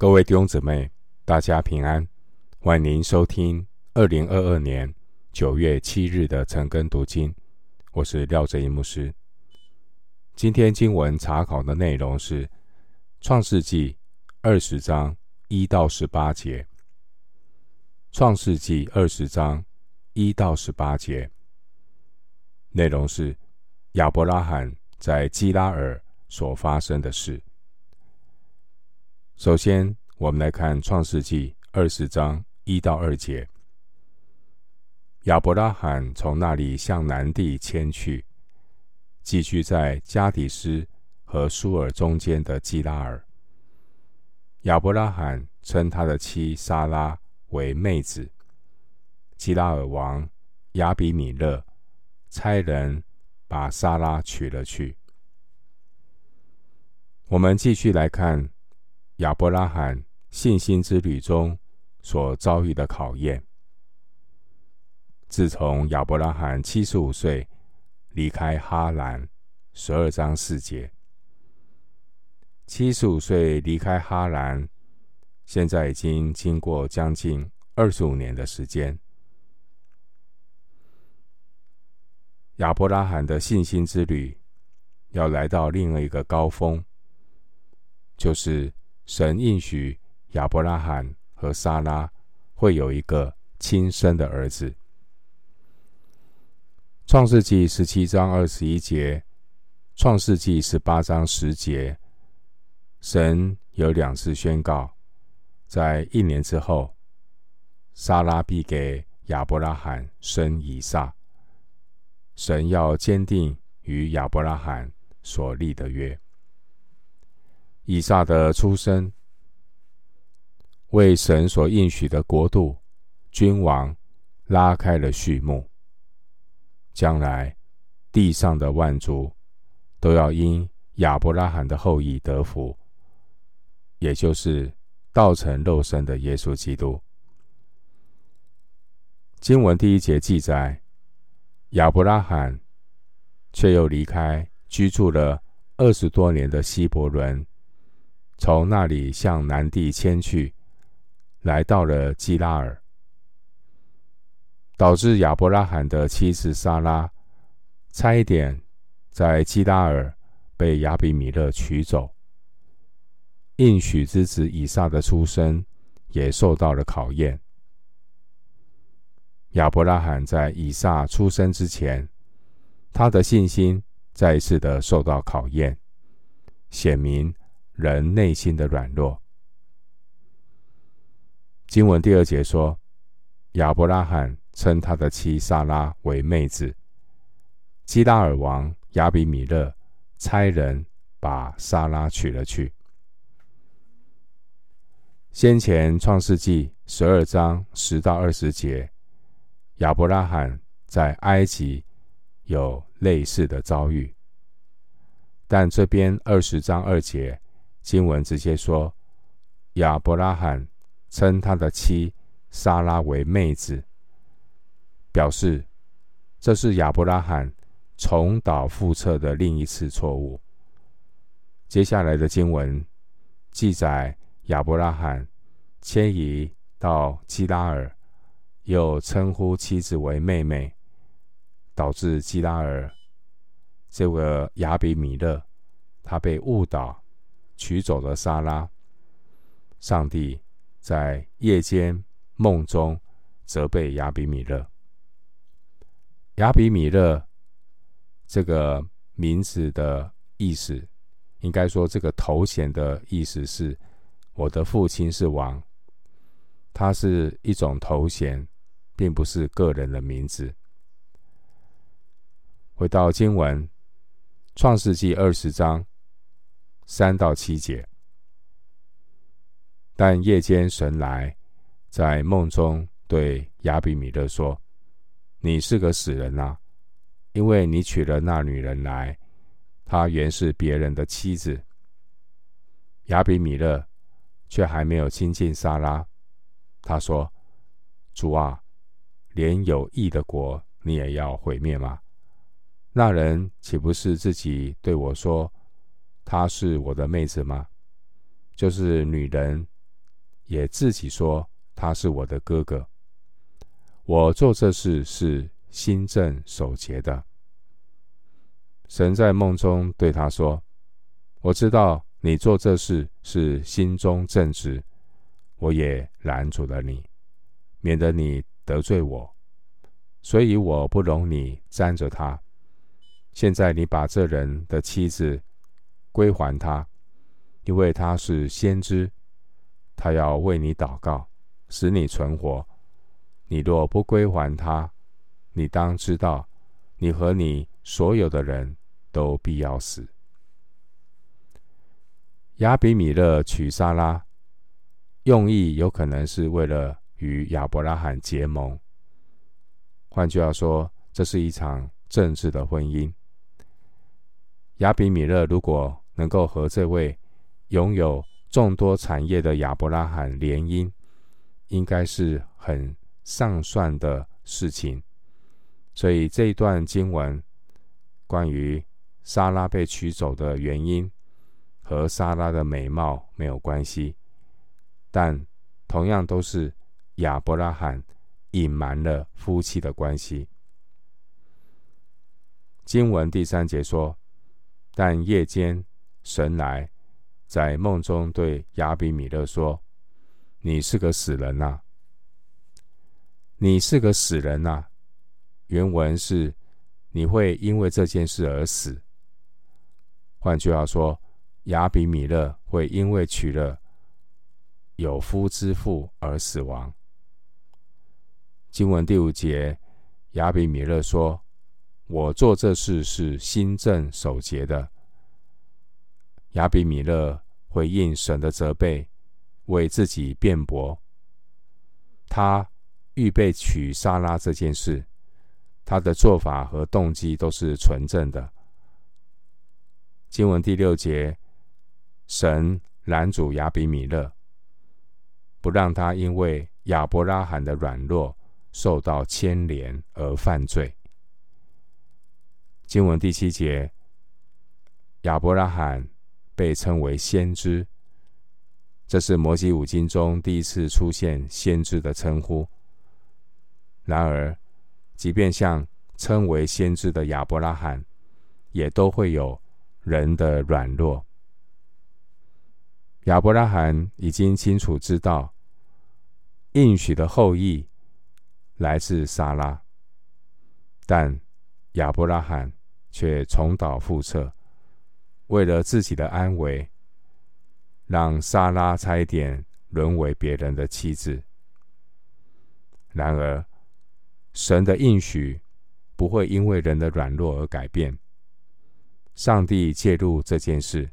各位弟兄姊妹，大家平安，欢迎您收听二零二二年九月七日的晨更读经。我是廖正一牧师。今天经文查考的内容是《创世纪》二十章一到十八节，《创世纪》二十章一到十八节内容是亚伯拉罕在基拉尔所发生的事。首先，我们来看《创世纪》二十章一到二节。亚伯拉罕从那里向南地迁去，寄居在加底斯和苏尔中间的基拉尔。亚伯拉罕称他的妻莎拉为妹子。基拉尔王亚比米勒差人把莎拉娶了去。我们继续来看。亚伯拉罕信心之旅中所遭遇的考验。自从亚伯拉罕七十五岁离开哈兰，十二章四节。七十五岁离开哈兰，现在已经经过将近二十五年的时间。亚伯拉罕的信心之旅要来到另外一个高峰，就是。神应许亚伯拉罕和撒拉会有一个亲生的儿子。创世纪十七章二十一节，创世纪十八章十节，神有两次宣告，在一年之后，撒拉必给亚伯拉罕生以撒。神要坚定与亚伯拉罕所立的约。以撒的出生，为神所应许的国度、君王拉开了序幕。将来地上的万族都要因亚伯拉罕的后裔得福，也就是道成肉身的耶稣基督。经文第一节记载，亚伯拉罕却又离开居住了二十多年的希伯伦。从那里向南地迁去，来到了基拉尔，导致亚伯拉罕的妻子撒拉差一点在基拉尔被亚比米勒娶走。应许之子以撒的出生也受到了考验。亚伯拉罕在以撒出生之前，他的信心再一次的受到考验，显明。人内心的软弱。经文第二节说，亚伯拉罕称他的妻撒拉为妹子。基拉尔王亚比米勒差人把撒拉娶了去。先前创世纪十二章十到二十节，亚伯拉罕在埃及有类似的遭遇，但这边二十章二节。经文直接说，亚伯拉罕称他的妻撒拉为妹子，表示这是亚伯拉罕重蹈覆辙的另一次错误。接下来的经文记载，亚伯拉罕迁移到基拉尔，又称呼妻子为妹妹，导致基拉尔这个亚比米勒他被误导。取走了沙拉。上帝在夜间梦中责备亚比米勒。亚比米勒这个名字的意思，应该说这个头衔的意思是：我的父亲是王。它是一种头衔，并不是个人的名字。回到经文，《创世纪》二十章。三到七节，但夜间神来，在梦中对亚比米勒说：“你是个死人啊，因为你娶了那女人来，她原是别人的妻子。”亚比米勒却还没有亲近撒拉，他说：“主啊，连有义的国你也要毁灭吗？那人岂不是自己对我说？”她是我的妹子吗？就是女人也自己说他是我的哥哥。我做这事是心正守节的。神在梦中对他说：“我知道你做这事是心中正直，我也拦阻了你，免得你得罪我，所以我不容你沾着他。现在你把这人的妻子归还他，因为他是先知，他要为你祷告，使你存活。你若不归还他，你当知道，你和你所有的人。”都必要死。亚比米勒娶撒拉，用意有可能是为了与亚伯拉罕结盟。换句话说，这是一场政治的婚姻。亚比米勒如果能够和这位拥有众多产业的亚伯拉罕联姻，应该是很上算的事情。所以这一段经文关于。莎拉被娶走的原因和莎拉的美貌没有关系，但同样都是亚伯拉罕隐瞒了夫妻的关系。经文第三节说：“但夜间神来，在梦中对亚比米勒说：‘你是个死人呐！你是个死人呐！’原文是：你会因为这件事而死。”换句话说，亚比米勒会因为娶了有夫之妇而死亡。经文第五节，亚比米勒说：“我做这事是心正守节的。”亚比米勒回应神的责备，为自己辩驳。他预备娶撒拉这件事，他的做法和动机都是纯正的。经文第六节，神拦阻亚比米勒，不让他因为亚伯拉罕的软弱受到牵连而犯罪。经文第七节，亚伯拉罕被称为先知，这是摩西五经中第一次出现先知的称呼。然而，即便像称为先知的亚伯拉罕，也都会有。人的软弱，亚伯拉罕已经清楚知道应许的后裔来自撒拉，但亚伯拉罕却重蹈覆辙，为了自己的安危，让莎拉差点沦为别人的妻子。然而，神的应许不会因为人的软弱而改变。上帝介入这件事，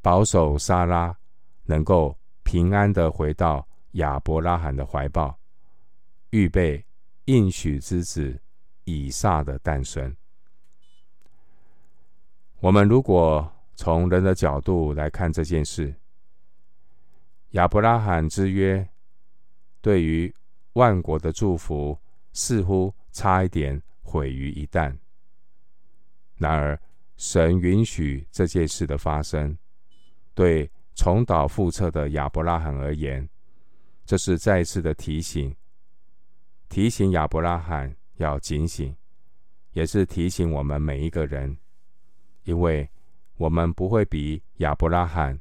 保守莎拉能够平安的回到亚伯拉罕的怀抱，预备应许之子以撒的诞生。我们如果从人的角度来看这件事，亚伯拉罕之约对于万国的祝福似乎差一点毁于一旦，然而。神允许这件事的发生，对重蹈覆辙的亚伯拉罕而言，这是再一次的提醒，提醒亚伯拉罕要警醒，也是提醒我们每一个人，因为我们不会比亚伯拉罕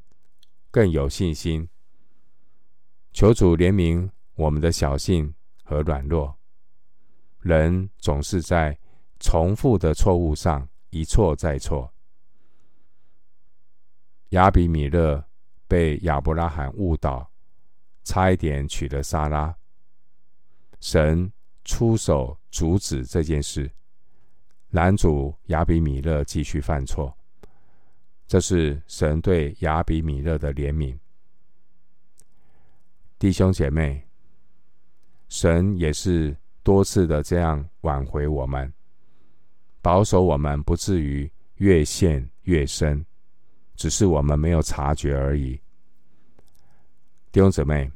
更有信心。求主怜悯我们的小信和软弱，人总是在重复的错误上。一错再错，亚比米勒被亚伯拉罕误导，差一点娶了撒拉。神出手阻止这件事，男主亚比米勒继续犯错。这是神对亚比米勒的怜悯。弟兄姐妹，神也是多次的这样挽回我们。保守我们不至于越陷越深，只是我们没有察觉而已。弟兄姊妹，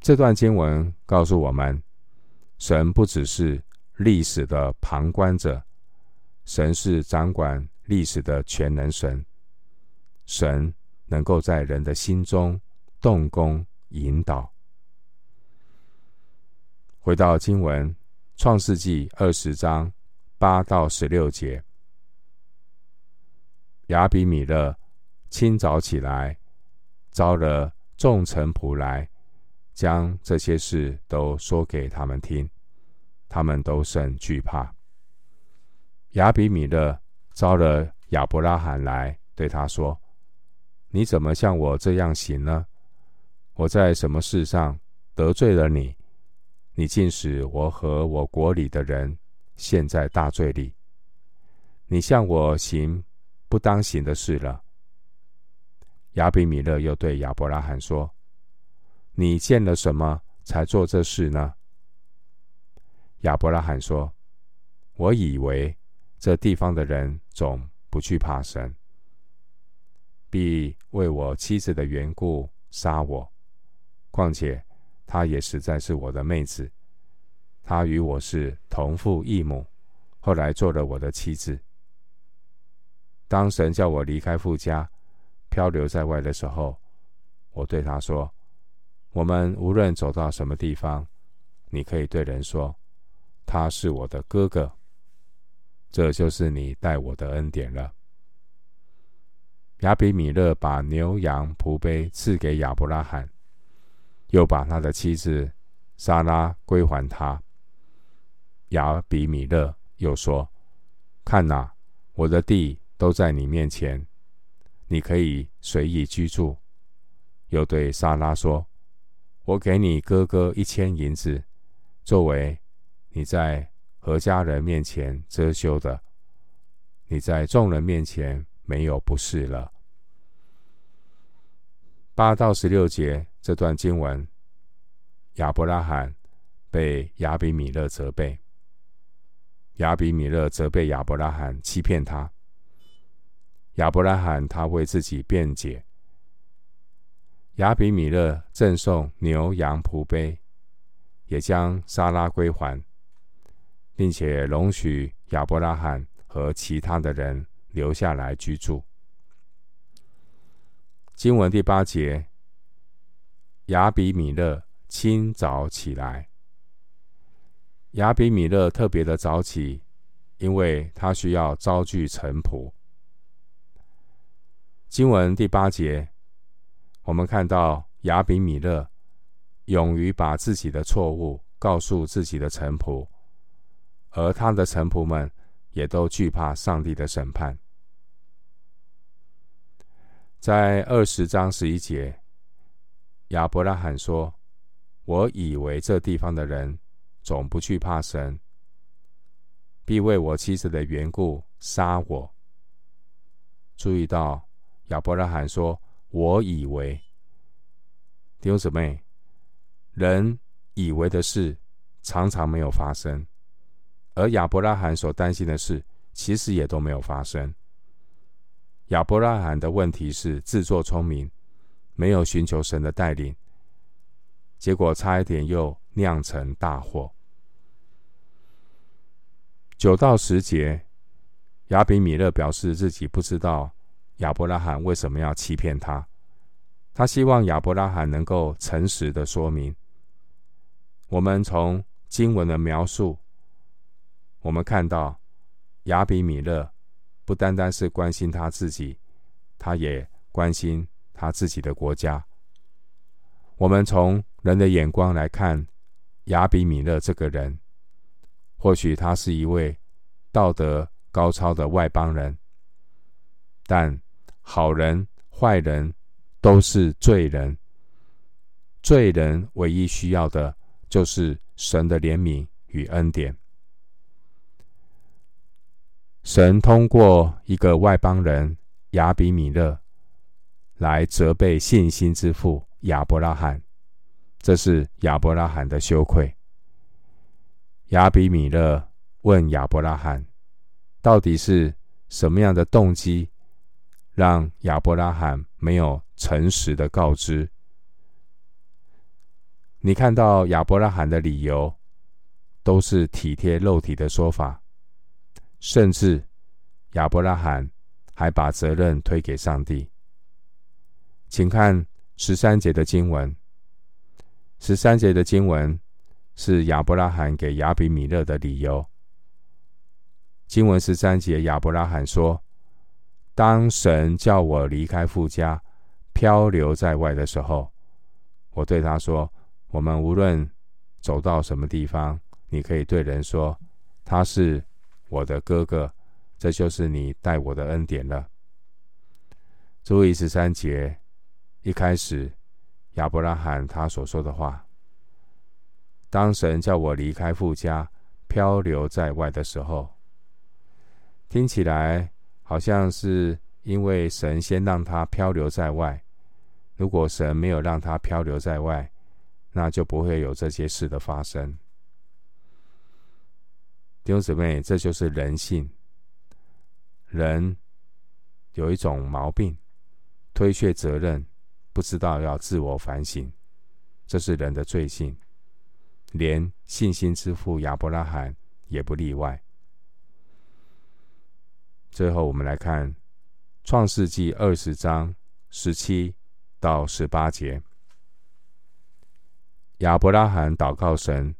这段经文告诉我们，神不只是历史的旁观者，神是掌管历史的全能神。神能够在人的心中动工引导。回到经文，《创世纪》二十章八到十六节，亚比米勒清早起来，召了众臣仆来，将这些事都说给他们听，他们都甚惧怕。亚比米勒召了亚伯拉罕来，对他说：“你怎么像我这样行呢？我在什么事上得罪了你？你竟使我和我国里的人陷在大罪里。你向我行不当行的事了。”亚比米勒又对亚伯拉罕说：“你见了什么才做这事呢？”亚伯拉罕说：“我以为。”这地方的人总不惧怕神，必为我妻子的缘故杀我。况且她也实在是我的妹子，她与我是同父异母，后来做了我的妻子。当神叫我离开父家，漂流在外的时候，我对他说：“我们无论走到什么地方，你可以对人说，他是我的哥哥。”这就是你待我的恩典了。亚比米勒把牛羊仆婢赐给亚伯拉罕，又把他的妻子撒拉归还他。亚比米勒又说：“看哪，我的地都在你面前，你可以随意居住。”又对撒拉说：“我给你哥哥一千银子，作为你在。”和家人面前遮羞的，你在众人面前没有不是了。八到十六节这段经文，亚伯拉罕被亚比米勒责备，亚比米勒责备亚伯拉罕欺骗他，亚伯拉罕他为自己辩解，亚比米勒赠送牛羊仆杯，也将沙拉归还。并且容许亚伯拉罕和其他的人留下来居住。经文第八节，亚比米勒清早起来。亚比米勒特别的早起，因为他需要招聚臣仆。经文第八节，我们看到亚比米勒勇于把自己的错误告诉自己的臣仆。而他的臣仆们也都惧怕上帝的审判。在二十章十一节，亚伯拉罕说：“我以为这地方的人总不惧怕神，必为我妻子的缘故杀我。”注意到亚伯拉罕说：“我以为。”弟兄姊妹，人以为的事常常没有发生。而亚伯拉罕所担心的事，其实也都没有发生。亚伯拉罕的问题是自作聪明，没有寻求神的带领，结果差一点又酿成大祸。九到十节，亚比米勒表示自己不知道亚伯拉罕为什么要欺骗他，他希望亚伯拉罕能够诚实的说明。我们从经文的描述。我们看到亚比米勒不单单是关心他自己，他也关心他自己的国家。我们从人的眼光来看亚比米勒这个人，或许他是一位道德高超的外邦人，但好人坏人都是罪人。罪人唯一需要的就是神的怜悯与恩典。神通过一个外邦人亚比米勒来责备信心之父亚伯拉罕，这是亚伯拉罕的羞愧。亚比米勒问亚伯拉罕，到底是什么样的动机，让亚伯拉罕没有诚实的告知？你看到亚伯拉罕的理由，都是体贴肉体的说法。甚至亚伯拉罕还把责任推给上帝。请看十三节的经文，十三节的经文是亚伯拉罕给亚比米勒的理由。经文十三节，亚伯拉罕说：“当神叫我离开父家，漂流在外的时候，我对他说：我们无论走到什么地方，你可以对人说，他是我的哥哥，这就是你待我的恩典了。”注意十三节一开始，亚伯拉罕他所说的话：“当神叫我离开父家，漂流在外的时候，听起来好像是因为神先让他漂流在外。如果神没有让他漂流在外，那就不会有这些事的发生。”弟兄姊妹，这就是人性。人有一种毛病。推卸责任，不知道要自我反省，这是人的罪性，连信心之父亚伯拉罕也不例外。最后，我们来看《创世纪》二十章十七到十八节。亚伯拉罕祷告神，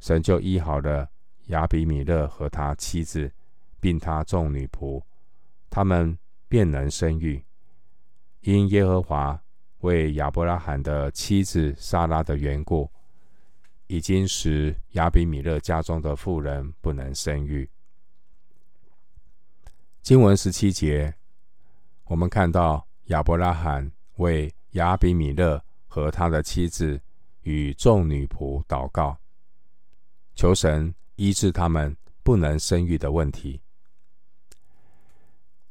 神就医好了亚比米勒和他妻子，并他众女仆，他们便能生育。因耶和华为亚伯拉罕的妻子撒拉的缘故，已经使亚比米勒家中的妇人不能生育。经文十七节，我们看到亚伯拉罕为亚比米勒和他的妻子与众女仆祷告，求神医治他们不能生育的问题。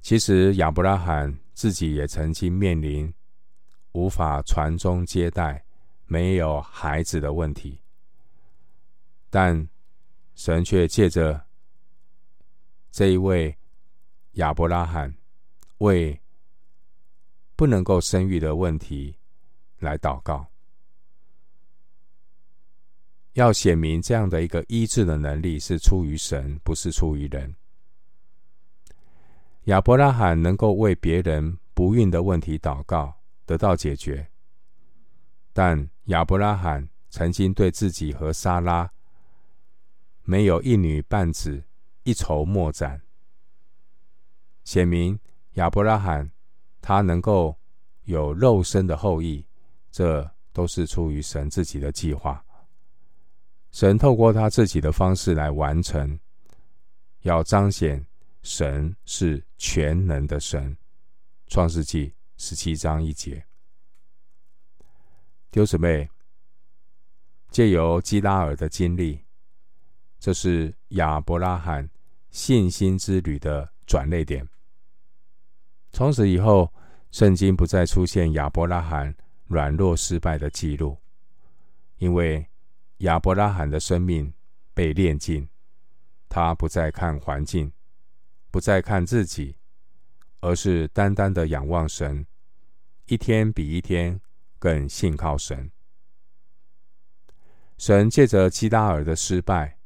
其实亚伯拉罕。自己也曾经面临无法传宗接代、没有孩子的问题，但神却借着这一位亚伯拉罕为不能够生育的问题来祷告，要显明这样的一个医治的能力是出于神，不是出于人。亚伯拉罕能够为别人不孕的问题祷告，得到解决。但亚伯拉罕曾经对自己和撒拉没有一女半子一筹莫展，显明亚伯拉罕他能够有肉身的后裔，这都是出于神自己的计划。神透过他自己的方式来完成，要彰显。神是全能的神，《创世纪》十七章一节。丢姊妹，借由基拉尔的经历，这是亚伯拉罕信心之旅的转捩点。从此以后，圣经不再出现亚伯拉罕软弱失败的记录，因为亚伯拉罕的生命被炼尽，他不再看环境。不再看自己，而是单单的仰望神，一天比一天更信靠神。神借着基拉尔的失败，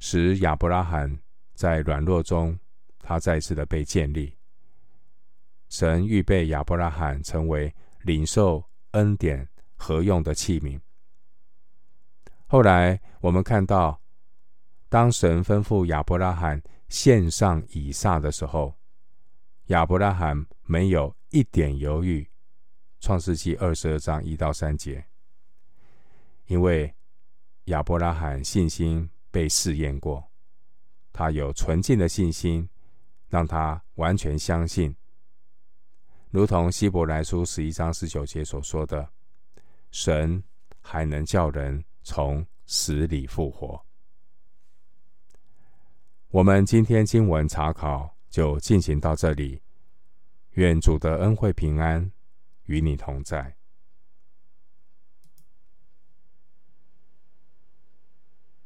使亚伯拉罕在软弱中，他再次的被建立。神预备亚伯拉罕成为领受恩典合用的器皿。后来我们看到，当神吩咐亚伯拉罕。献上以撒的时候，亚伯拉罕没有一点犹豫。创世纪二十二章一到三节，因为亚伯拉罕信心被试验过，他有纯净的信心，让他完全相信，如同希伯来书十一章十九节所说的：“神还能叫人从死里复活。”我们今天经文查考就进行到这里，愿主的恩惠平安与你同在。